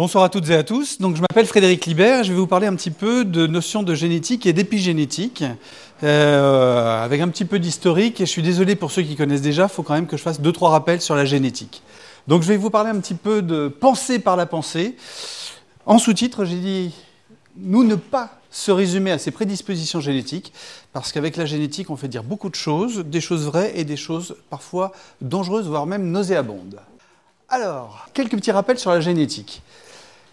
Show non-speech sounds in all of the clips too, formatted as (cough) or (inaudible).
Bonsoir à toutes et à tous. Donc, je m'appelle Frédéric Libert je vais vous parler un petit peu de notions de génétique et d'épigénétique, euh, avec un petit peu d'historique. Je suis désolé pour ceux qui connaissent déjà, il faut quand même que je fasse deux, trois rappels sur la génétique. Donc, je vais vous parler un petit peu de pensée par la pensée. En sous-titre, j'ai dit nous ne pas se résumer à ces prédispositions génétiques, parce qu'avec la génétique, on fait dire beaucoup de choses, des choses vraies et des choses parfois dangereuses, voire même nauséabondes. Alors, quelques petits rappels sur la génétique.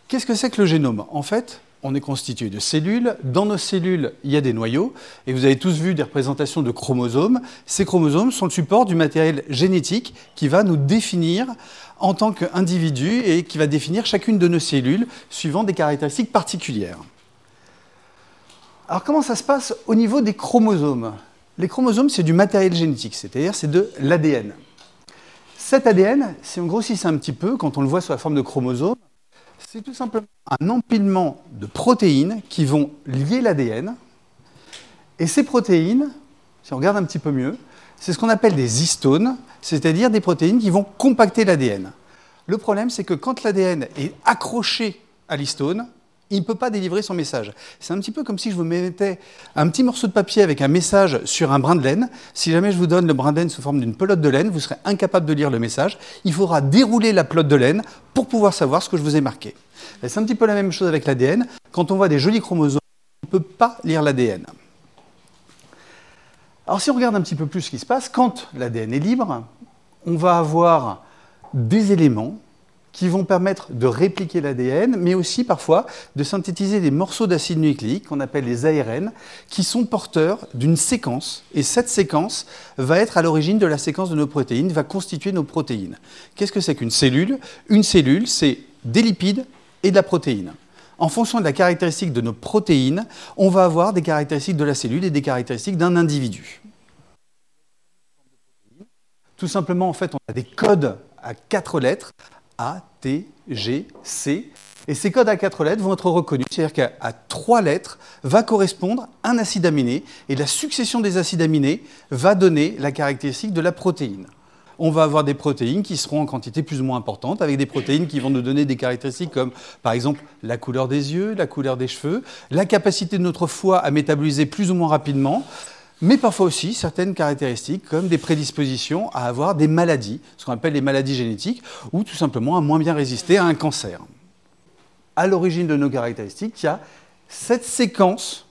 Qu'est-ce que c'est que le génome? En fait, on est constitué de cellules. Dans nos cellules, il y a des noyaux. Et vous avez tous vu des représentations de chromosomes. Ces chromosomes sont le support du matériel génétique qui va nous définir en tant qu'individu et qui va définir chacune de nos cellules suivant des caractéristiques particulières. Alors comment ça se passe au niveau des chromosomes? Les chromosomes, c'est du matériel génétique, c'est-à-dire c'est de l'ADN. Cet ADN, si on grossit un petit peu, quand on le voit sous la forme de chromosome, c'est tout simplement un empilement de protéines qui vont lier l'ADN. Et ces protéines, si on regarde un petit peu mieux, c'est ce qu'on appelle des histones, c'est-à-dire des protéines qui vont compacter l'ADN. Le problème, c'est que quand l'ADN est accroché à l'histone, il ne peut pas délivrer son message. C'est un petit peu comme si je vous mettais un petit morceau de papier avec un message sur un brin de laine. Si jamais je vous donne le brin de laine sous forme d'une pelote de laine, vous serez incapable de lire le message. Il faudra dérouler la pelote de laine pour pouvoir savoir ce que je vous ai marqué. C'est un petit peu la même chose avec l'ADN. Quand on voit des jolis chromosomes, on ne peut pas lire l'ADN. Alors si on regarde un petit peu plus ce qui se passe, quand l'ADN est libre, on va avoir des éléments qui vont permettre de répliquer l'ADN, mais aussi parfois de synthétiser des morceaux d'acide nucléique qu'on appelle les ARN, qui sont porteurs d'une séquence. Et cette séquence va être à l'origine de la séquence de nos protéines, va constituer nos protéines. Qu'est-ce que c'est qu'une cellule? Une cellule, c'est des lipides et de la protéine. En fonction de la caractéristique de nos protéines, on va avoir des caractéristiques de la cellule et des caractéristiques d'un individu. Tout simplement, en fait, on a des codes à quatre lettres a, T, G, C. Et ces codes à quatre lettres vont être reconnus, c'est-à-dire qu'à trois lettres va correspondre un acide aminé, et la succession des acides aminés va donner la caractéristique de la protéine. On va avoir des protéines qui seront en quantité plus ou moins importante, avec des protéines qui vont nous donner des caractéristiques comme, par exemple, la couleur des yeux, la couleur des cheveux, la capacité de notre foie à métaboliser plus ou moins rapidement, mais parfois aussi certaines caractéristiques comme des prédispositions à avoir des maladies, ce qu'on appelle les maladies génétiques, ou tout simplement à moins bien résister à un cancer. À l'origine de nos caractéristiques, il y a cette séquence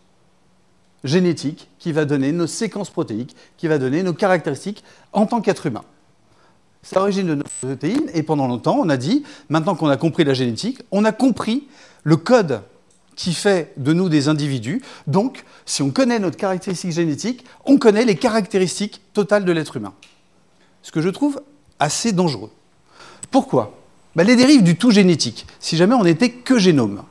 génétique qui va donner nos séquences protéiques, qui va donner nos caractéristiques en tant qu'être humain. C'est l'origine de nos protéines, et pendant longtemps, on a dit, maintenant qu'on a compris la génétique, on a compris le code qui fait de nous des individus. Donc, si on connaît notre caractéristique génétique, on connaît les caractéristiques totales de l'être humain. Ce que je trouve assez dangereux. Pourquoi? Ben, Les dérives du tout génétique, si jamais on n'était que génome.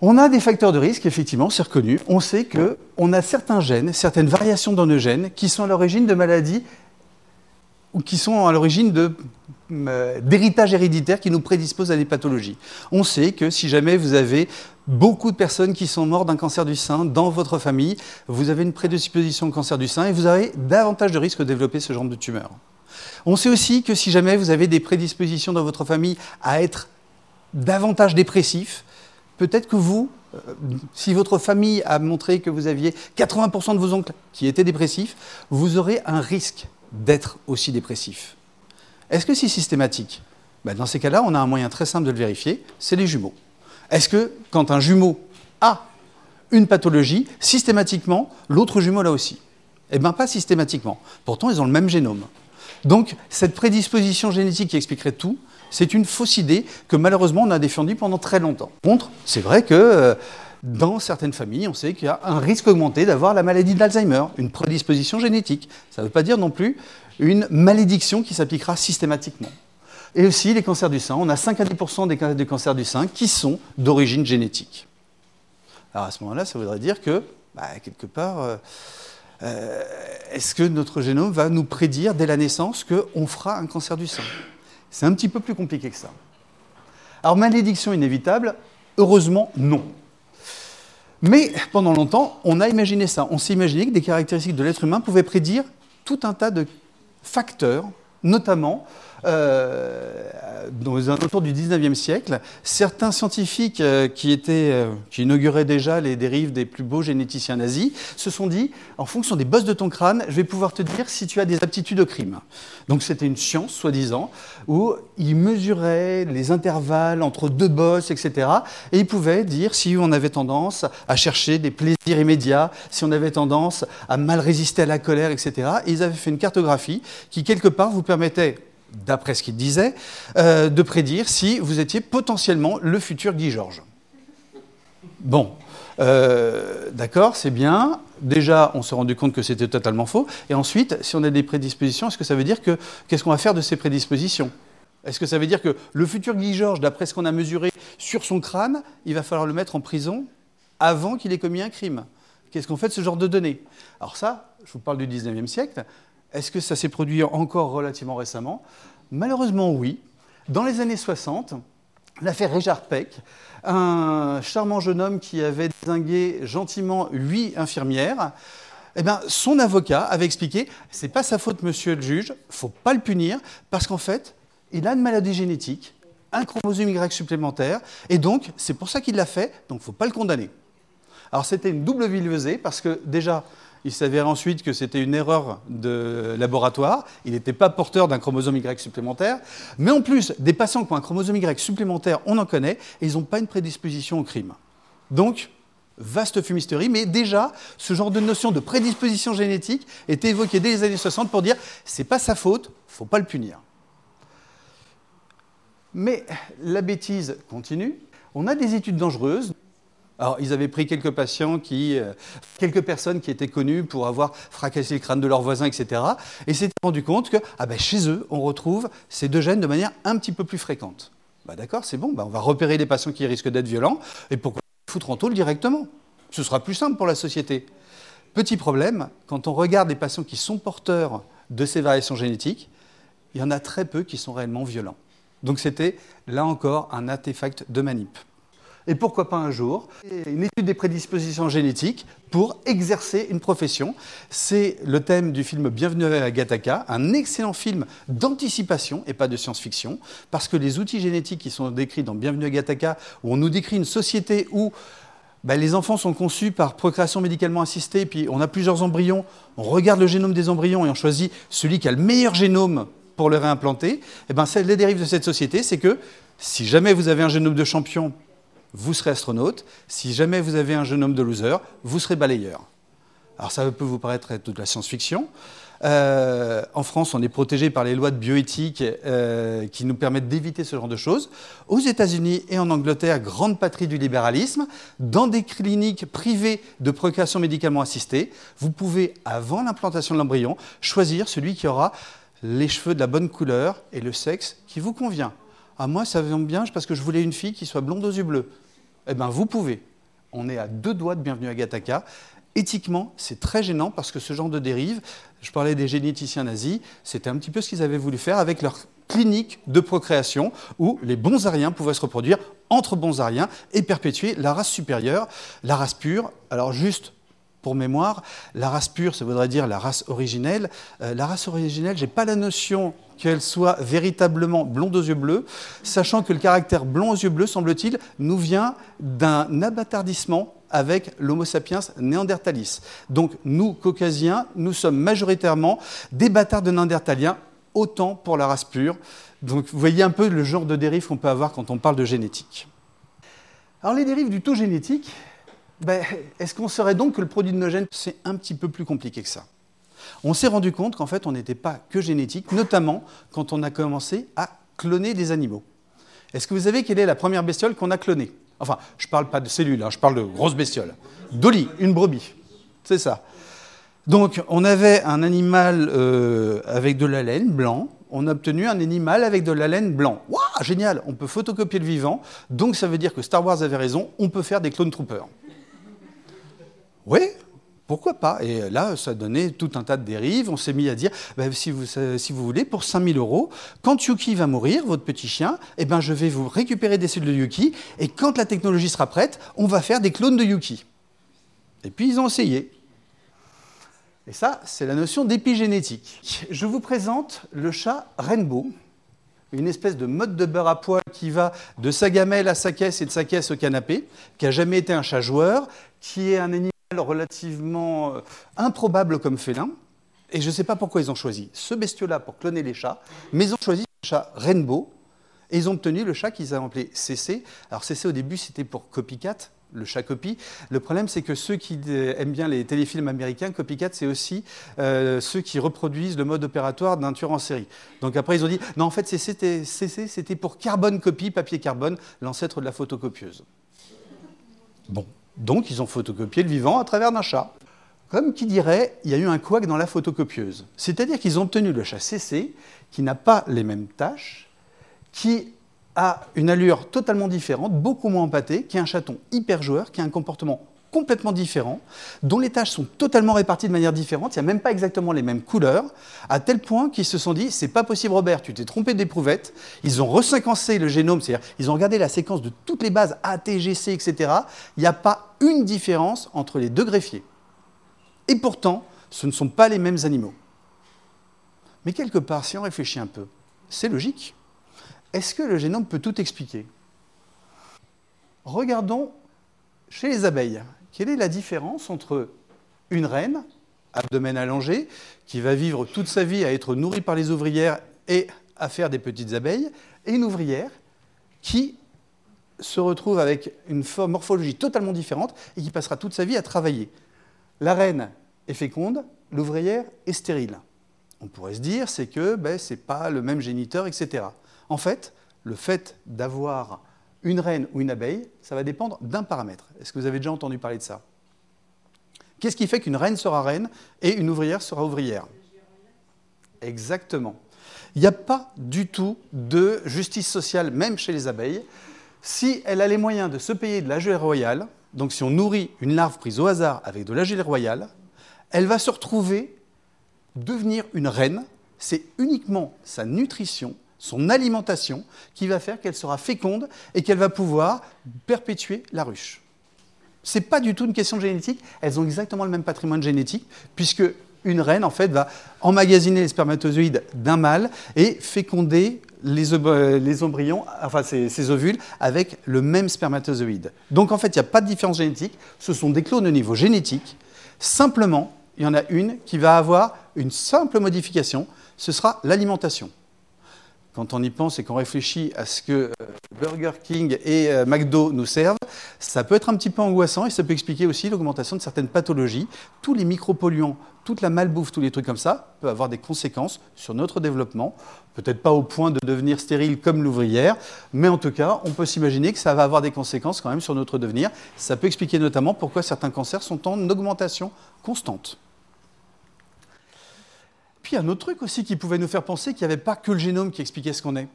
On a des facteurs de risque, effectivement, c'est reconnu. On sait qu'on a certains gènes, certaines variations dans nos gènes qui sont à l'origine de maladies ou qui sont à l'origine euh, d'héritage héréditaire qui nous prédispose à des pathologies. On sait que si jamais vous avez beaucoup de personnes qui sont mortes d'un cancer du sein dans votre famille, vous avez une prédisposition au cancer du sein et vous avez davantage de risques de développer ce genre de tumeur. On sait aussi que si jamais vous avez des prédispositions dans votre famille à être davantage dépressif, peut-être que vous, euh, si votre famille a montré que vous aviez 80% de vos oncles qui étaient dépressifs, vous aurez un risque d'être aussi dépressif. Est-ce que c'est systématique ben, Dans ces cas-là, on a un moyen très simple de le vérifier, c'est les jumeaux. Est-ce que quand un jumeau a une pathologie, systématiquement, l'autre jumeau l'a aussi? Eh bien, pas systématiquement. Pourtant, ils ont le même génome. Donc, cette prédisposition génétique qui expliquerait tout, c'est une fausse idée que malheureusement on a défendue pendant très longtemps. Contre, c'est vrai que euh, dans certaines familles, on sait qu'il y a un risque augmenté d'avoir la maladie de l'Alzheimer, une prédisposition génétique. Ça ne veut pas dire non plus une malédiction qui s'appliquera systématiquement. Et aussi les cancers du sein. On a 5 à 10% des cas de cancer du sein qui sont d'origine génétique. Alors à ce moment-là, ça voudrait dire que, bah, quelque part, euh, euh, est-ce que notre génome va nous prédire dès la naissance qu'on fera un cancer du sein? C'est un petit peu plus compliqué que ça. Alors malédiction inévitable, heureusement non. Mais pendant longtemps, on a imaginé ça. On s'est imaginé que des caractéristiques de l'être humain pouvaient prédire tout un tas de facteurs, notamment euh, dans alentours du 19e siècle, certains scientifiques euh, qui, étaient, euh, qui inauguraient déjà les dérives des plus beaux généticiens nazis se sont dit, en fonction des bosses de ton crâne, je vais pouvoir te dire si tu as des aptitudes au crime. Donc c'était une science, soi-disant, où ils mesuraient les intervalles entre deux bosses, etc. Et ils pouvaient dire si on avait tendance à chercher des plaisirs immédiats, si on avait tendance à mal résister à la colère, etc. Et ils avaient fait une cartographie qui, quelque part, vous permettait d'après ce qu'il disait, euh, de prédire si vous étiez potentiellement le futur Guy Georges. Bon, euh, d'accord, c'est bien. Déjà, on s'est rendu compte que c'était totalement faux. Et ensuite, si on a des prédispositions, est-ce dire que qu'est-ce qu'on va faire de ces prédispositions? Est-ce que ça veut dire que le futur Guy Georges, d'après ce qu'on a mesuré sur son crâne, il va falloir le mettre en prison avant qu'il ait commis un crime? Qu'est-ce qu'on fait de ce genre de données? Alors ça, je vous parle du 19e siècle. Est-ce que ça s'est produit encore relativement récemment? Malheureusement, oui. Dans les années 60, l'affaire Richard Peck, un charmant jeune homme qui avait désingué gentiment huit infirmières, eh bien, son avocat avait expliqué c'est pas sa faute, monsieur le juge, faut pas le punir, parce qu'en fait, il a une maladie génétique, un chromosome Y supplémentaire, et donc c'est pour ça qu'il l'a fait, donc faut pas le condamner. Alors c'était une double villevesée, parce que déjà, il s'avère ensuite que c'était une erreur de laboratoire. Il n'était pas porteur d'un chromosome Y supplémentaire. Mais en plus, des patients qui ont un chromosome Y supplémentaire, on en connaît, et ils n'ont pas une prédisposition au crime. Donc, vaste fumisterie, mais déjà, ce genre de notion de prédisposition génétique était évoqué dès les années 60 pour dire c'est pas sa faute, faut pas le punir. Mais la bêtise continue. On a des études dangereuses. Alors, ils avaient pris quelques patients qui, euh, quelques personnes qui étaient connues pour avoir fracassé le crâne de leurs voisins, etc. Et s'étaient rendu compte que, ah ben, chez eux, on retrouve ces deux gènes de manière un petit peu plus fréquente. Bah, D'accord, c'est bon, bah, on va repérer les patients qui risquent d'être violents, et pourquoi foutre en tôle directement Ce sera plus simple pour la société. Petit problème, quand on regarde les patients qui sont porteurs de ces variations génétiques, il y en a très peu qui sont réellement violents. Donc c'était, là encore, un artefact de manip et pourquoi pas un jour une étude des prédispositions génétiques pour exercer une profession. C'est le thème du film Bienvenue à Gattaca, un excellent film d'anticipation et pas de science-fiction, parce que les outils génétiques qui sont décrits dans Bienvenue à Gattaca, où on nous décrit une société où bah, les enfants sont conçus par procréation médicalement assistée, puis on a plusieurs embryons, on regarde le génome des embryons et on choisit celui qui a le meilleur génome pour le réimplanter, et eh ben, les dérives de cette société, c'est que si jamais vous avez un génome de champion vous serez astronaute. Si jamais vous avez un jeune homme de loser, vous serez balayeur. Alors ça peut vous paraître être de la science-fiction. Euh, en France, on est protégé par les lois de bioéthique euh, qui nous permettent d'éviter ce genre de choses. Aux États-Unis et en Angleterre, grande patrie du libéralisme, dans des cliniques privées de procréation médicalement assistée, vous pouvez, avant l'implantation de l'embryon, choisir celui qui aura les cheveux de la bonne couleur et le sexe qui vous convient. À moi, ça vient bien parce que je voulais une fille qui soit blonde aux yeux bleus. Eh bien, vous pouvez. On est à deux doigts de bienvenue à Gattaca. Éthiquement, c'est très gênant parce que ce genre de dérive, je parlais des généticiens nazis, c'était un petit peu ce qu'ils avaient voulu faire avec leur clinique de procréation où les bons ariens pouvaient se reproduire entre bons ariens et perpétuer la race supérieure, la race pure. Alors juste pour mémoire, la race pure, ça voudrait dire la race originelle. Euh, la race originelle, je n'ai pas la notion qu'elle soit véritablement blonde aux yeux bleus, sachant que le caractère blond aux yeux bleus, semble-t-il, nous vient d'un abattardissement avec l'Homo sapiens néandertalis. Donc nous, caucasiens, nous sommes majoritairement des bâtards de néandertaliens, autant pour la race pure. Donc vous voyez un peu le genre de dérive qu'on peut avoir quand on parle de génétique. Alors les dérives du taux génétique, ben, est-ce qu'on saurait donc que le produit de nos gènes, c'est un petit peu plus compliqué que ça? On s'est rendu compte qu'en fait, on n'était pas que génétique, notamment quand on a commencé à cloner des animaux. Est-ce que vous savez quelle est la première bestiole qu'on a clonée? Enfin, je ne parle pas de cellules, hein, je parle de grosses bestioles. Dolly, une brebis. C'est ça. Donc, on avait un animal euh, avec de la laine blanc. On a obtenu un animal avec de la laine blanc. Waouh, génial On peut photocopier le vivant. Donc, ça veut dire que Star Wars avait raison. On peut faire des clone troopers. Oui, pourquoi pas? Et là, ça donnait tout un tas de dérives. On s'est mis à dire, si, vous, si, vous, voulez, pour 5000 euros, quand Yuki va mourir, votre petit chien, eh ben, je vais vous récupérer des cellules de Yuki, et quand la technologie sera prête, on va faire des clones de Yuki. Et puis, ils ont essayé. Et ça, c'est la notion d'épigénétique. Je vous présente le chat Rainbow. une espèce de mode de beurre à poil qui va de sa gamelle à sa caisse et de sa caisse au canapé, qui n'a jamais été un chat joueur, qui est un animal relativement euh, improbable comme félin. Et je ne sais pas pourquoi ils ont choisi ce bestiau-là pour cloner les chats, mais ils ont choisi le chat Rainbow, et ils ont obtenu le chat qu'ils ont appelé CC. Alors CC au début c'était pour copycat, le chat copie. Le problème, c'est que ceux qui aiment bien les téléfilms américains, copycat, c'est aussi euh, ceux qui reproduisent le mode opératoire d'un tueur en série. Donc après, ils ont dit, non, en fait, CC, c'était pour carbone copie, papier carbone, l'ancêtre de la photocopieuse. Bon, donc ils ont photocopié le vivant à travers d'un chat. Comme qui dirait, il y a eu un couac dans la photocopieuse. C'est-à-dire qu'ils ont obtenu le chat CC, qui n'a pas les mêmes tâches, qui a une allure totalement différente, beaucoup moins empâtée, qui est un chaton hyper joueur, qui a un comportement complètement différent, dont les tâches sont totalement réparties de manière différente, il n'y a même pas exactement les mêmes couleurs, à tel point qu'ils se sont dit, c'est pas possible Robert, tu t'es trompé d'éprouvette, ils ont reséquencé le génome, c'est-à-dire ils ont regardé la séquence de toutes les bases A, T, G, C, etc., il n'y a pas une différence entre les deux greffiers. Et pourtant, ce ne sont pas les mêmes animaux. Mais quelque part, si on réfléchit un peu, c'est logique est-ce que le génome peut tout expliquer? Regardons chez les abeilles. Quelle est la différence entre une reine, abdomen allongé, qui va vivre toute sa vie à être nourrie par les ouvrières et à faire des petites abeilles, et une ouvrière qui se retrouve avec une morphologie totalement différente et qui passera toute sa vie à travailler? La reine est féconde, l'ouvrière est stérile. On pourrait se dire, c'est que ben, ce n'est pas le même géniteur, etc. En fait, le fait d'avoir une reine ou une abeille, ça va dépendre d'un paramètre. Est-ce que vous avez déjà entendu parler de ça? Qu'est-ce qui fait qu'une reine sera reine et une ouvrière sera ouvrière? Exactement. Il n'y a pas du tout de justice sociale, même chez les abeilles. Si elle a les moyens de se payer de la gelée royale, donc si on nourrit une larve prise au hasard avec de la gelée royale, elle va se retrouver devenir une reine. C'est uniquement sa nutrition son alimentation, qui va faire qu'elle sera féconde et qu'elle va pouvoir perpétuer la ruche. Ce n'est pas du tout une question de génétique, elles ont exactement le même patrimoine génétique, puisque une reine, en fait, va emmagasiner les spermatozoïdes d'un mâle et féconder les, embryons, enfin ovules, avec le même spermatozoïde. Donc, en fait, il n'y a pas de différence génétique, ce sont des clones au niveau génétique. Simplement, il y en a une qui va avoir une simple modification, ce sera l'alimentation quand on y pense et qu'on réfléchit à ce que euh, Burger King et euh, McDo nous servent, ça peut être un petit peu angoissant et ça peut expliquer aussi l'augmentation de certaines pathologies. Tous les micropolluants, toute la malbouffe, tous les trucs comme ça, peuvent avoir des conséquences sur notre développement. Peut-être pas au point de devenir stérile comme l'ouvrière, mais en tout cas, on peut s'imaginer que ça va avoir des conséquences quand même sur notre devenir. Ça peut expliquer notamment pourquoi certains cancers sont en augmentation constante. Puis un autre truc aussi qui pouvait nous faire penser qu'il n'y avait pas que le génome qui expliquait ce qu'on est.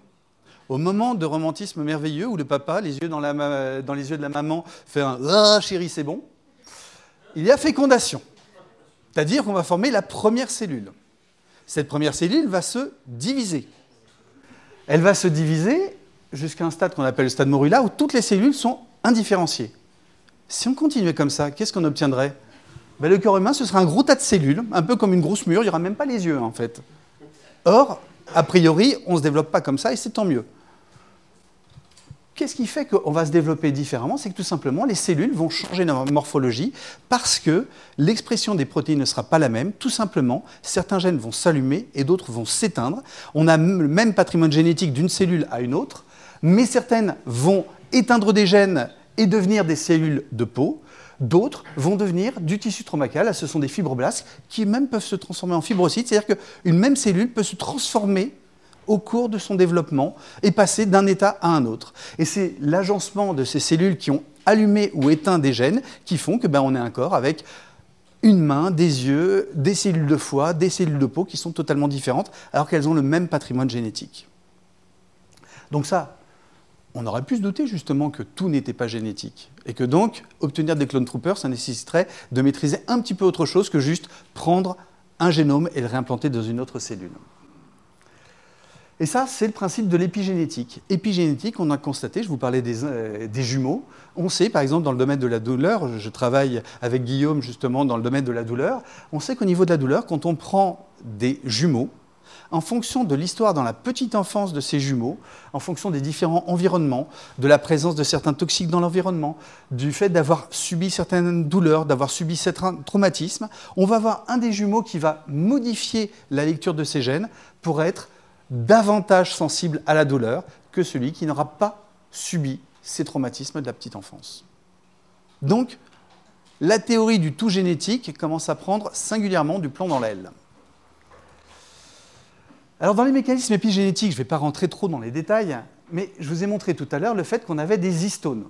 Au moment de romantisme merveilleux où le papa, les yeux dans, les yeux de la maman, fait un Ah chérie, c'est bon, il y a fécondation. C'est-à-dire qu'on va former la première cellule. Cette première cellule va se diviser. Elle va se diviser jusqu'à un stade qu'on appelle le stade morula où toutes les cellules sont indifférenciées. Si on continuait comme ça, qu'est-ce qu'on obtiendrait? Ben, le corps humain, ce sera un gros tas de cellules, un peu comme une grosse mûre, il n'y aura même pas les yeux en fait. Or, a priori, on ne se développe pas comme ça et c'est tant mieux. Qu'est-ce qui fait qu'on va se développer différemment? C'est que tout simplement, les cellules vont changer leur morphologie parce que l'expression des protéines ne sera pas la même. Tout simplement, certains gènes vont s'allumer et d'autres vont s'éteindre. On a le même patrimoine génétique d'une cellule à une autre, mais certaines vont éteindre des gènes et devenir des cellules de peau. D'autres vont devenir du tissu traumacal, ce sont des fibroblastes qui même peuvent se transformer en fibrocytes, c'est-à-dire qu'une même cellule peut se transformer au cours de son développement et passer d'un état à un autre. Et c'est l'agencement de ces cellules qui ont allumé ou éteint des gènes qui font que ben, on est un corps avec une main, des yeux, des cellules de foie, des cellules de peau qui sont totalement différentes alors qu'elles ont le même patrimoine génétique. Donc ça, on aurait pu se douter justement que tout n'était pas génétique. Et que donc, obtenir des clone troopers, ça nécessiterait de maîtriser un petit peu autre chose que juste prendre un génome et le réimplanter dans une autre cellule. Et ça, c'est le principe de l'épigénétique. Épigénétique, on a constaté, je vous parlais des, euh, des, jumeaux, on sait par exemple dans le domaine de la douleur, je travaille avec Guillaume justement dans le domaine de la douleur, on sait qu'au niveau de la douleur, quand on prend des jumeaux, en fonction de l'histoire dans la petite enfance de ces jumeaux, en fonction des différents environnements, de la présence de certains toxiques dans l'environnement, du fait d'avoir subi certaines douleurs, d'avoir subi certains traumatismes, on va avoir un des jumeaux qui va modifier la lecture de ces gènes pour être davantage sensible à la douleur que celui qui n'aura pas subi ces traumatismes de la petite enfance. Donc, la théorie du tout génétique commence à prendre singulièrement du plomb dans l'aile. Alors dans les mécanismes épigénétiques, je ne vais pas rentrer trop dans les détails, mais je vous ai montré tout à l'heure le fait qu'on avait des histones.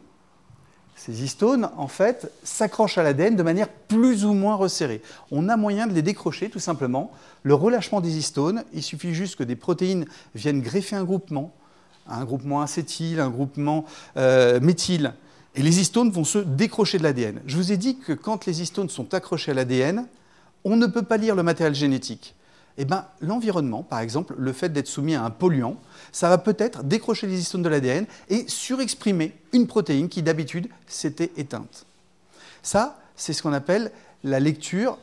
Ces histones, en fait, s'accrochent à l'ADN de manière plus ou moins resserrée. On a moyen de les décrocher, tout simplement. Le relâchement des histones, il suffit juste que des protéines viennent greffer un groupement, un groupement acétyl, un groupement euh, méthyle, et les histones vont se décrocher de l'ADN. Je vous ai dit que quand les histones sont accrochées à l'ADN, on ne peut pas lire le matériel génétique. Eh ben, l'environnement, par exemple, le fait d'être soumis à un polluant, ça va peut-être décrocher les histones de l'ADN et surexprimer une protéine qui d'habitude s'était éteinte. Ça, c'est ce qu'on appelle la lecture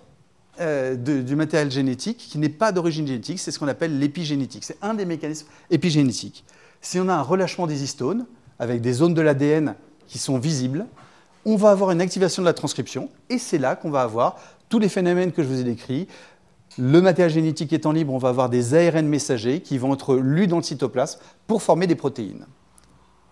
euh, du matériel génétique qui n'est pas d'origine génétique, c'est ce qu'on appelle l'épigénétique. C'est un des mécanismes épigénétiques. Si on a un relâchement des histones, avec des zones de l'ADN qui sont visibles, on va avoir une activation de la transcription, et c'est là qu'on va avoir tous les phénomènes que je vous ai décrits. Le matériel génétique étant libre, on va avoir des ARN messagers qui vont être lus dans le cytoplasme pour former des protéines.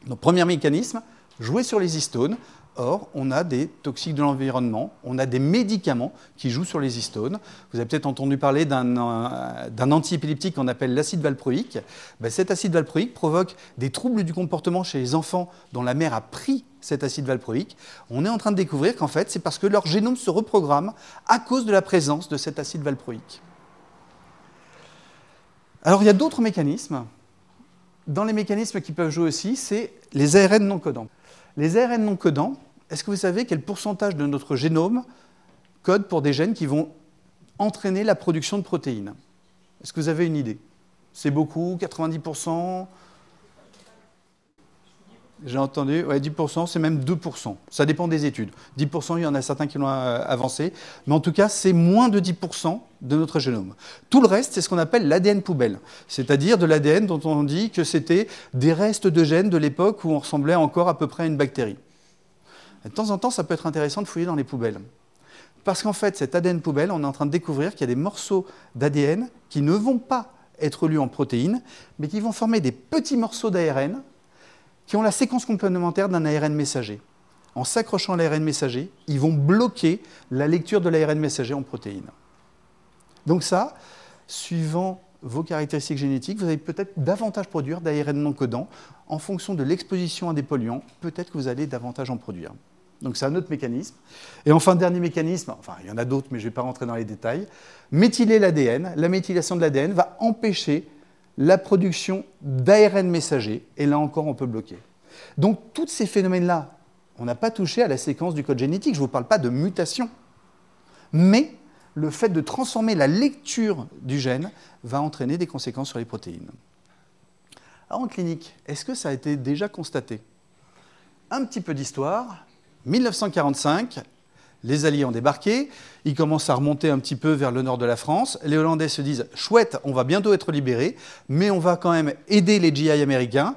Donc, premier mécanisme, jouer sur les histones Or, on a des toxiques de l'environnement, on a des médicaments qui jouent sur les histones. Vous avez peut-être entendu parler d'un euh, antiépileptique qu'on appelle l'acide valproïque. Ben, cet acide valproïque provoque des troubles du comportement chez les enfants dont la mère a pris cet acide valproïque. On est en train de découvrir qu'en fait, c'est parce que leur génome se reprogramme à cause de la présence de cet acide valproïque. Alors, il y a d'autres mécanismes. Dans les mécanismes qui peuvent jouer aussi, c'est les ARN non codants. Les ARN non codants, est-ce que vous savez quel pourcentage de notre génome code pour des gènes qui vont entraîner la production de protéines? Est-ce que vous avez une idée? C'est beaucoup 90% J'ai entendu, ouais, 10%, c'est même 2%. Ça dépend des études. 10%, il y en a certains qui l'ont euh, avancé. Mais en tout cas, c'est moins de 10% de notre génome. Tout le reste, c'est ce qu'on appelle l'ADN poubelle. C'est-à-dire de l'ADN dont on dit que c'était des restes de gènes de l'époque où on ressemblait encore à peu près à une bactérie. De temps en temps, ça peut être intéressant de fouiller dans les poubelles. Parce qu'en fait, cet ADN poubelle, on est en train de découvrir qu'il y a des morceaux d'ADN qui ne vont pas être lus en protéines, mais qui vont former des petits morceaux d'ARN qui ont la séquence complémentaire d'un ARN messager. En s'accrochant à l'ARN messager, ils vont bloquer la lecture de l'ARN messager en protéines. Donc ça, suivant vos caractéristiques génétiques, vous allez peut-être davantage produire d'ARN non codant. En fonction de l'exposition à des polluants, peut-être que vous allez davantage en produire. Donc c'est un autre mécanisme. Et enfin, dernier mécanisme, enfin il y en a d'autres, mais je ne vais pas rentrer dans les détails, méthyler l'ADN. La méthylation de l'ADN va empêcher la production d'ARN messager, et là encore on peut bloquer. Donc tous ces phénomènes-là, on n'a pas touché à la séquence du code génétique, je ne vous parle pas de mutation, mais le fait de transformer la lecture du gène va entraîner des conséquences sur les protéines. Alors en clinique, est-ce que ça a été déjà constaté? Un petit peu d'histoire. 1945, les Alliés ont débarqué, ils commencent à remonter un petit peu vers le nord de la France. Les Hollandais se disent chouette, on va bientôt être libérés, mais on va quand même aider les GI américains.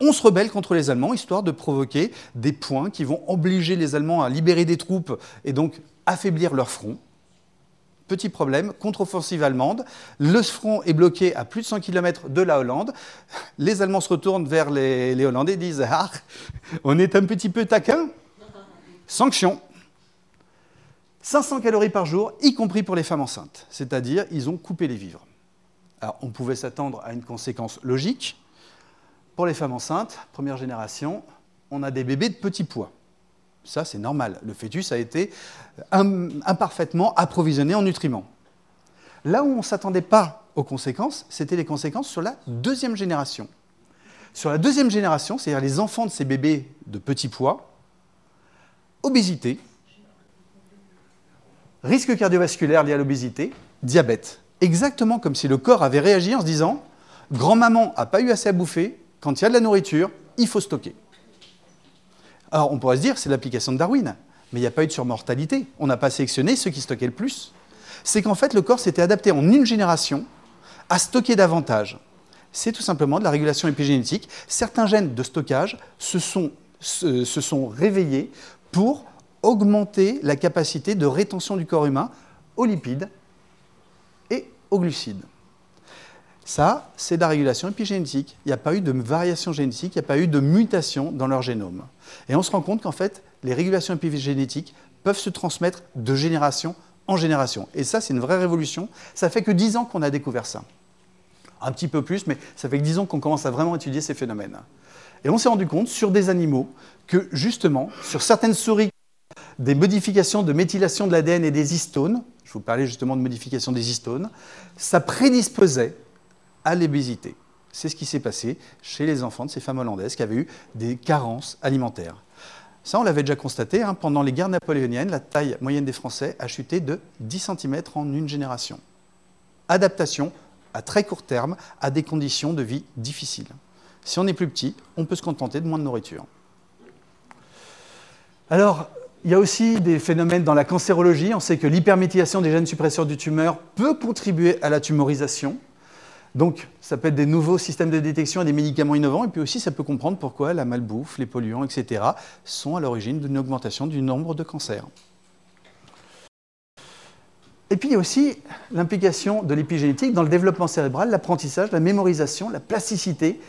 On se rebelle contre les Allemands, histoire de provoquer des points qui vont obliger les Allemands à libérer des troupes et donc affaiblir leur front. Petit problème, contre-offensive allemande. Le front est bloqué à plus de 100 km de la Hollande. Les Allemands se retournent vers les, Hollandais et disent Ah, on est un petit peu taquin. Sanction. 500 calories par jour, y compris pour les femmes enceintes. C'est-à-dire, ils ont coupé les vivres. Alors, on pouvait s'attendre à une conséquence logique. Pour les femmes enceintes, première génération, on a des bébés de petit poids. Ça, c'est normal. Le fœtus a été imparfaitement approvisionné en nutriments. Là où on ne s'attendait pas aux conséquences, c'était les conséquences sur la deuxième génération. Sur la deuxième génération, c'est-à-dire les enfants de ces bébés de petit poids, obésité, risque cardiovasculaire lié à l'obésité, diabète. Exactement comme si le corps avait réagi en se disant Grand-maman n'a pas eu assez à bouffer, quand il y a de la nourriture, il faut stocker. Alors on pourrait se dire, c'est l'application de Darwin, mais il n'y a pas eu de surmortalité. On n'a pas sélectionné ceux qui stockaient le plus. C'est qu'en fait, le corps s'était adapté en une génération à stocker davantage C'est tout simplement de la régulation épigénétique. Certains gènes de stockage se sont, se, se sont réveillés pour augmenter la capacité de rétention du corps humain aux lipides et aux glucides. Ça, c'est de la régulation épigénétique. Il n'y a pas eu de variation génétique, il n'y a pas eu de mutation dans leur génome. Et on se rend compte qu'en fait, les régulations épigénétiques peuvent se transmettre de génération en génération. Et ça, c'est une vraie révolution. Ça fait que 10 ans qu'on a découvert ça. Un petit peu plus, mais ça fait que 10 ans qu'on commence à vraiment étudier ces phénomènes. Et on s'est rendu compte sur des animaux que justement, sur certaines souris, des modifications de méthylation de l'ADN et des histones, je vous parlais justement de modification des histones, ça prédisposait à l'obésité. C'est ce qui s'est passé chez les enfants de ces femmes hollandaises qui avaient eu des carences alimentaires. Ça, on l'avait déjà constaté, hein, pendant les guerres napoléoniennes, la taille moyenne des Français a chuté de 10 cm en une génération. Adaptation à très court terme à des conditions de vie difficiles. Si on est plus petit, on peut se contenter de moins de nourriture. Alors, il y a aussi des phénomènes dans la cancérologie. On sait que l'hyperméthylation des gènes suppresseurs du tumeur peut contribuer à la tumorisation. Donc, ça peut être des nouveaux systèmes de détection et des médicaments innovants. Et puis aussi, ça peut comprendre pourquoi la malbouffe, les polluants, etc., sont à l'origine d'une augmentation du nombre de cancers. Et puis, il y a aussi l'implication de l'épigénétique dans le développement cérébral, l'apprentissage, la mémorisation, la plasticité,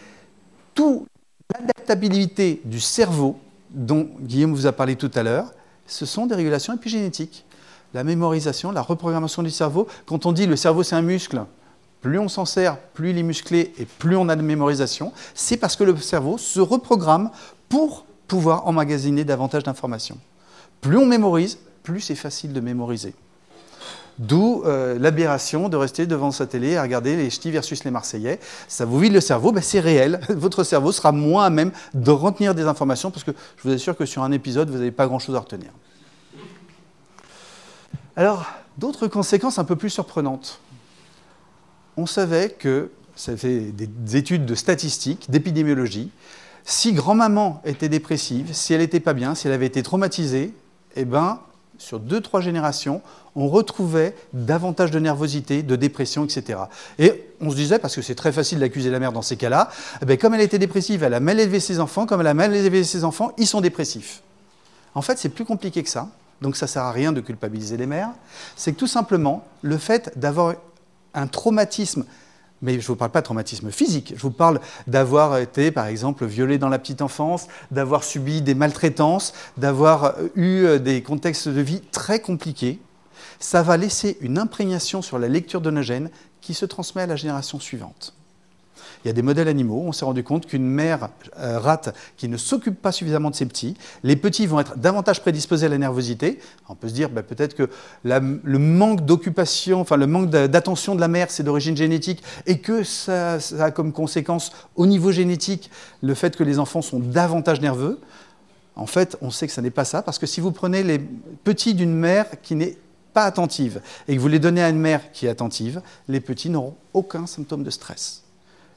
toute l'adaptabilité du cerveau dont Guillaume vous a parlé tout à l'heure, ce sont des régulations épigénétiques. La mémorisation, la reprogrammation du cerveau. Quand on dit le cerveau c'est un muscle, plus on s'en sert, plus il est musclé et plus on a de mémorisation, c'est parce que le cerveau se reprogramme pour pouvoir emmagasiner davantage d'informations. Plus on mémorise, plus c'est facile de mémoriser. D'où euh, l'aberration de rester devant sa télé à regarder les ch'tis versus les Marseillais. Ça vous vide le cerveau, ben c'est réel. (laughs) Votre cerveau sera moins à même de retenir des informations parce que je vous assure que sur un épisode, vous n'avez pas grand-chose à retenir. Alors, d'autres conséquences un peu plus surprenantes. On savait que, ça fait des études de statistiques, d'épidémiologie, si grand-maman était dépressive, si elle n'était pas bien, si elle avait été traumatisée, eh ben, sur deux, trois générations, on retrouvait davantage de nervosité, de dépression, etc. Et on se disait, parce que c'est très facile d'accuser la mère dans ces cas-là, eh ben, comme elle était dépressive, elle a mal élevé ses enfants, comme elle a mal élevé ses enfants, ils sont dépressifs. En fait, c'est plus compliqué que ça, donc ça ne sert à rien de culpabiliser les mères. C'est que tout simplement, le fait d'avoir un traumatisme mais je ne vous parle pas de traumatisme physique, je vous parle d'avoir été, par exemple, violé dans la petite enfance, d'avoir subi des maltraitances, d'avoir eu euh, des contextes de vie très compliqués. Ça va laisser une imprégnation sur la lecture de nos gènes qui se transmet à la génération suivante. Il y a des modèles animaux, on s'est rendu compte qu'une mère euh, rate qui ne s'occupe pas suffisamment de ses petits, les petits vont être davantage prédisposés à la nervosité. On peut se dire bah, peut-être que le manque d'occupation, enfin le manque d'attention de la mère, c'est d'origine génétique et que ça, a comme conséquence au niveau génétique le fait que les enfants sont davantage nerveux. En fait, on sait que ce n'est pas ça, parce que si vous prenez les petits d'une mère qui n'est pas attentive et que vous les donnez à une mère qui est attentive, les petits n'auront aucun symptôme de stress.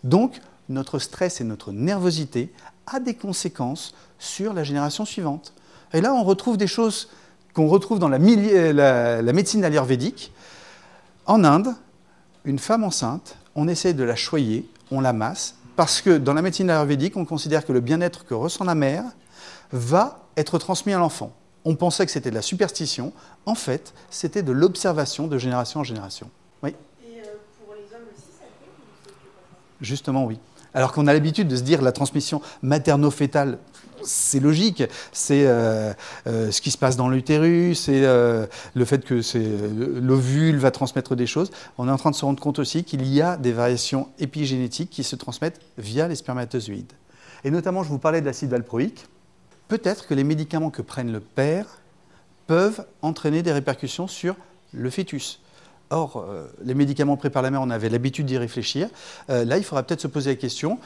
Donc, notre stress et notre nervosité a des conséquences sur la génération suivante. Et là, on retrouve des choses qu'on retrouve dans la, médecine ayurvédique. En Inde, une femme enceinte, on essaie de la choyer, on la masse, parce que dans la médecine ayurvédique, on considère que le bien-être que ressent la mère va être transmis à l'enfant. On pensait que c'était de la superstition. En fait, c'était de l'observation de génération en génération. Oui Justement, oui. Alors qu'on a l'habitude de se dire la transmission materno-fétale, c'est logique, c'est euh, euh, ce qui se passe dans l'utérus, c'est euh, le fait que l'ovule va transmettre des choses. On est en train de se rendre compte aussi qu'il y a des variations épigénétiques qui se transmettent via les spermatozoïdes. Et notamment, je vous parlais de l'acide valproïque. Peut-être que les médicaments que prennent le père peuvent entraîner des répercussions sur le fœtus. Or, euh, les médicaments pris par la mère, on avait l'habitude d'y réfléchir. Euh, là, il faudra peut-être se poser la question.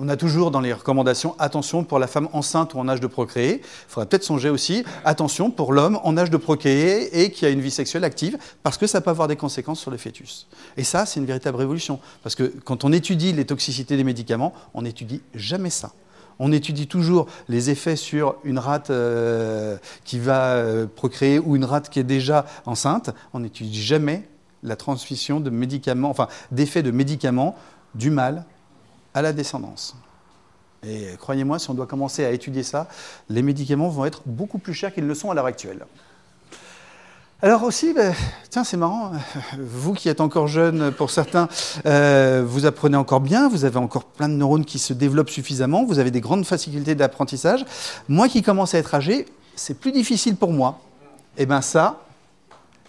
on a toujours dans les recommandations attention pour la femme enceinte ou en âge de procréer. Il faudra peut-être songer aussi attention pour l'homme en âge de procréer et qui a une vie sexuelle active, parce que ça peut avoir des conséquences sur le fœtus. Et ça, c'est une véritable révolution. Parce que quand on étudie les toxicités des médicaments, on n'étudie jamais ça. On étudie toujours les effets sur une rate euh, qui va procréer ou une rate qui est déjà enceinte. On n'étudie jamais la transmission de médicaments, enfin d'effets de médicaments du mal à la descendance. Et croyez-moi, si on doit commencer à étudier ça, les médicaments vont être beaucoup plus chers qu'ils ne le sont à l'heure actuelle. Alors aussi, ben, tiens, c'est marrant, vous qui êtes encore jeune pour certains, euh, vous apprenez encore bien, vous avez encore plein de neurones qui se développent suffisamment, vous avez des grandes facilités d'apprentissage. Moi qui commence à être âgé, c'est plus difficile pour moi. Et eh bien ça,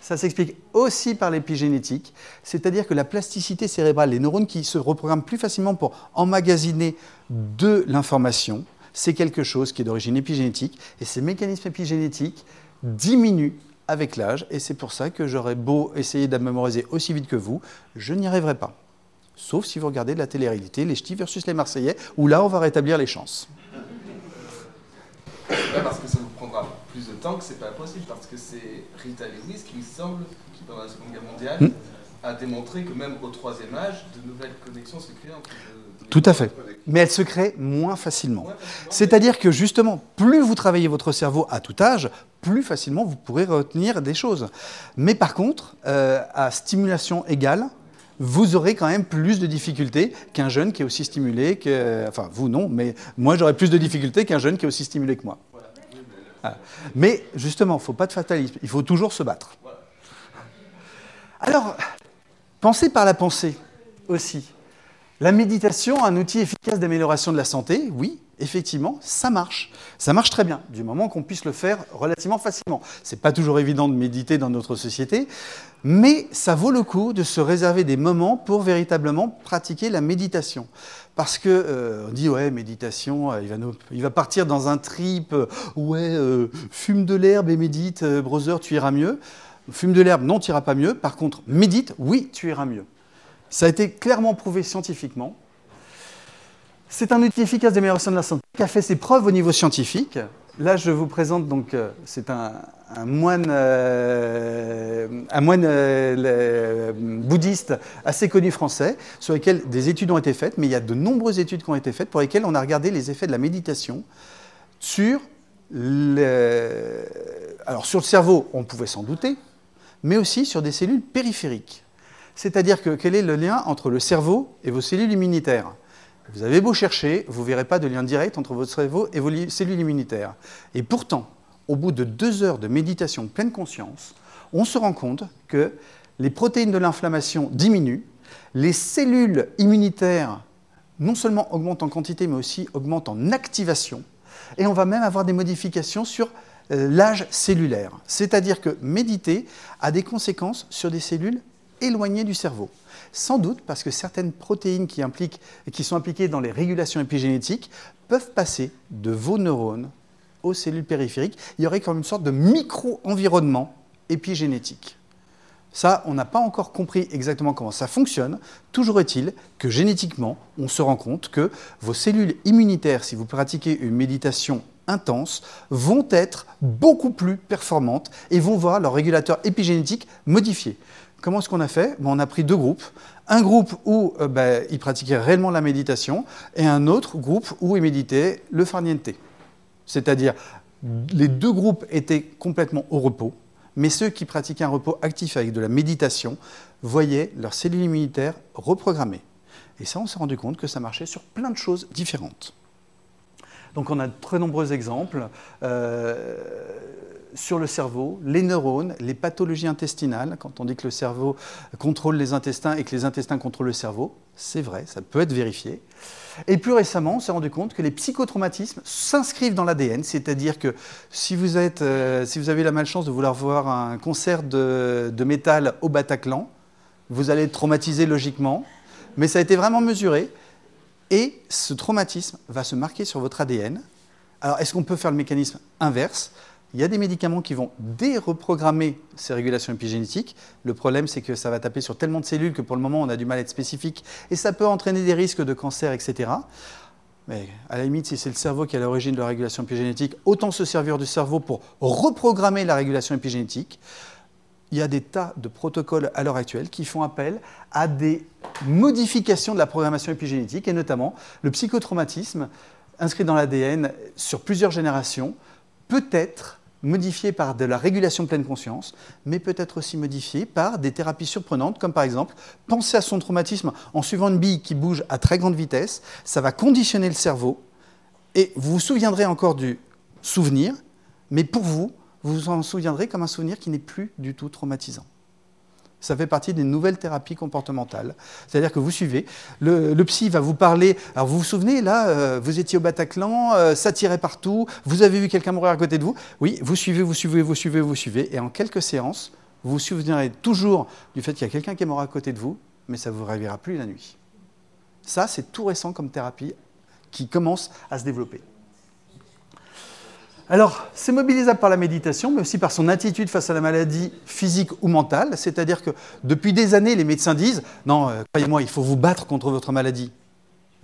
ça s'explique aussi par l'épigénétique, c'est-à-dire que la plasticité cérébrale, les neurones qui se reprogramment plus facilement pour emmagasiner de l'information, c'est quelque chose qui est d'origine épigénétique, et ces mécanismes épigénétiques diminuent avec l'âge, et c'est pour ça que j'aurais beau essayer de mémoriser aussi vite que vous, je n'y arriverai pas. Sauf si vous regardez de la télé-réalité, les ch'tis versus les Marseillais, où là on va rétablir les chances. parce que ça vous prendra plus de temps que c'est pas possible, parce que c'est Rita Lewis qui me semble, qui pendant la Seconde Guerre mondiale, hmm. a démontré que même au troisième âge, de nouvelles connexions se créent entre tout à fait. Mais elle se crée moins facilement. C'est-à-dire que justement, plus vous travaillez votre cerveau à tout âge, plus facilement vous pourrez retenir des choses. Mais par contre, euh, à stimulation égale, vous aurez quand même plus de difficultés qu'un jeune qui est aussi stimulé que... Enfin, vous non, mais moi j'aurais plus de difficultés qu'un jeune qui est aussi stimulé que moi. Mais justement, il ne faut pas de fatalisme, il faut toujours se battre. Alors, pensez par la pensée aussi. La méditation, un outil efficace d'amélioration de la santé, oui, effectivement, ça marche. Ça marche très bien, du moment qu'on puisse le faire relativement facilement. Ce n'est pas toujours évident de méditer dans notre société, mais ça vaut le coup de se réserver des moments pour véritablement pratiquer la méditation. Parce que euh, on dit ouais méditation, euh, il, va il, va partir dans un trip, euh, ouais fume de l'herbe et médite, brother tu iras mieux. Fume de l'herbe, non tu iras pas mieux. Par contre médite, oui tu iras mieux. Ça a été clairement prouvé scientifiquement. C'est un outil efficace d'amélioration de la santé qui a fait ses preuves au niveau scientifique. Là, je vous présente donc, euh, c'est un, moine, euh, euh, bouddhiste assez connu français, sur lequel des études ont été faites, mais il y a de nombreuses études qui ont été faites pour lesquelles on a regardé les effets de la méditation sur le, sur le cerveau, on pouvait s'en douter, mais aussi sur des cellules périphériques. C'est-à-dire que quel est le lien entre le cerveau et vos cellules immunitaires? Vous avez beau chercher, vous ne verrez pas de lien direct entre votre cerveau et vos cellules immunitaires. Et pourtant, au bout de deux heures de méditation pleine conscience, on se rend compte que les protéines de l'inflammation diminuent, les cellules immunitaires non seulement augmentent en quantité, mais aussi augmentent en activation, et on va même avoir des modifications sur euh, l'âge cellulaire. C'est-à-dire que méditer a des conséquences sur des cellules éloigné du cerveau. Sans doute parce que certaines protéines qui, sont impliquées dans les régulations épigénétiques peuvent passer de vos neurones aux cellules périphériques. Il y aurait comme une sorte de micro-environnement épigénétique. Ça, on n'a pas encore compris exactement comment ça fonctionne. Toujours est-il que génétiquement, on se rend compte que vos cellules immunitaires, si vous pratiquez une méditation intense, vont être beaucoup plus performantes et vont voir leur régulateur épigénétique modifié. Comment est-ce qu'on a fait? On a pris deux groupes. Un groupe où euh, ben, ils pratiquaient réellement la méditation et un autre groupe où ils méditaient le farniente. C'est-à-dire, les deux groupes étaient complètement au repos, mais ceux qui pratiquaient un repos actif avec de la méditation voyaient leurs cellules immunitaires reprogrammées. Et ça, on s'est rendu compte que ça marchait sur plein de choses différentes. Donc on a de très nombreux exemples. Euh, sur le cerveau, les neurones, les pathologies intestinales. Quand on dit que le cerveau contrôle les intestins et que les intestins contrôlent le cerveau, c'est vrai, ça peut être vérifié. Et plus récemment, on s'est rendu compte que les psychotraumatismes s'inscrivent dans l'ADN, c'est-à-dire que si vous, êtes, euh, si vous avez la malchance de vouloir voir un concert de, de métal au Bataclan, vous allez être traumatisé logiquement, mais ça a été vraiment mesuré. Et ce traumatisme va se marquer sur votre ADN. Alors, est-ce qu'on peut faire le mécanisme inverse? Il y a des médicaments qui vont déreprogrammer ces régulations épigénétiques. Le problème, c'est que ça va taper sur tellement de cellules que pour le moment, on a du mal à être spécifique et ça peut entraîner des risques de cancer, etc. Mais à la limite, si c'est le cerveau qui est à l'origine de la régulation épigénétique, autant se servir du cerveau pour reprogrammer la régulation épigénétique. Il y a des tas de protocoles à l'heure actuelle qui font appel à des modifications de la programmation épigénétique, et notamment le psychotraumatisme inscrit dans l'ADN sur plusieurs générations peut être modifié par de la régulation pleine conscience, mais peut être aussi modifié par des thérapies surprenantes, comme par exemple penser à son traumatisme en suivant une bille qui bouge à très grande vitesse. Ça va conditionner le cerveau et vous vous souviendrez encore du souvenir, mais pour vous, vous vous en souviendrez comme un souvenir qui n'est plus du tout traumatisant. Ça fait partie des nouvelles thérapies comportementales. C'est-à-dire que vous suivez, le, psy va vous parler. Alors vous vous souvenez, là, euh, vous étiez au Bataclan, euh, ça tirait partout, vous avez vu quelqu'un mourir à côté de vous. Oui, vous suivez, vous suivez, vous suivez, vous suivez. Et en quelques séances, vous vous souviendrez toujours du fait qu'il y a quelqu'un qui est mort à côté de vous, mais ça ne vous réveillera plus la nuit. Ça, c'est tout récent comme thérapie qui commence à se développer. Alors, c'est mobilisable par la méditation, mais aussi par son attitude face à la maladie physique ou mentale. C'est-à-dire que depuis des années, les médecins disent Non, euh, croyez-moi, il faut vous battre contre votre maladie.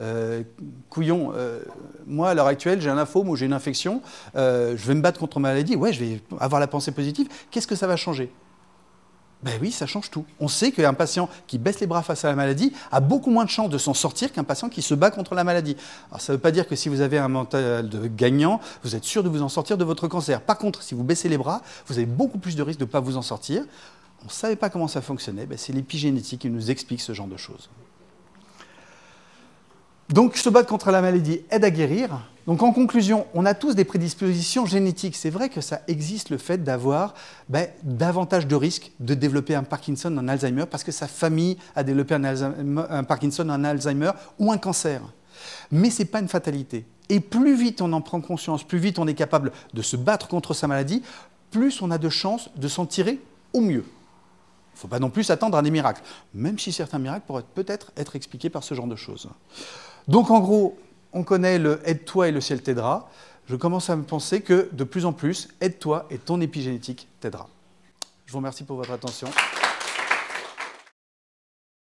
Euh, couillon, euh, moi à l'heure actuelle, j'ai un lymphome ou j'ai une infection, je vais me battre contre ma maladie. Ouais, je vais avoir la pensée positive. Qu'est-ce que ça va changer? Ben oui, ça change tout. On sait qu'un patient qui baisse les bras face à la maladie a beaucoup moins de chances de s'en sortir qu'un patient qui se bat contre la maladie. Alors ça ne veut pas dire que si vous avez un mental de gagnant, vous êtes sûr de vous en sortir de votre cancer. Par contre, si vous baissez les bras, vous avez beaucoup plus de risques de ne pas vous en sortir. On ne savait pas comment ça fonctionnait, ben c'est l'épigénétique qui nous explique ce genre de choses. Donc se battre contre la maladie aide à guérir. Donc en conclusion, on a tous des prédispositions génétiques. C'est vrai que ça existe le fait d'avoir ben, davantage de risques de développer un Parkinson, un Alzheimer, parce que sa famille a développé un, Parkinson, un Alzheimer ou un cancer. Mais ce n'est pas une fatalité. Et plus vite on en prend conscience, plus vite on est capable de se battre contre sa maladie, plus on a de chances de s'en tirer au mieux. Il ne faut pas non plus s'attendre à des miracles, même si certains miracles pourraient peut-être être expliqués par ce genre de choses. Donc en gros, on connaît le aide-toi et le ciel t'aidera. Je commence à me penser que de plus en plus, aide-toi et ton épigénétique t'aidera. Je vous remercie pour votre attention.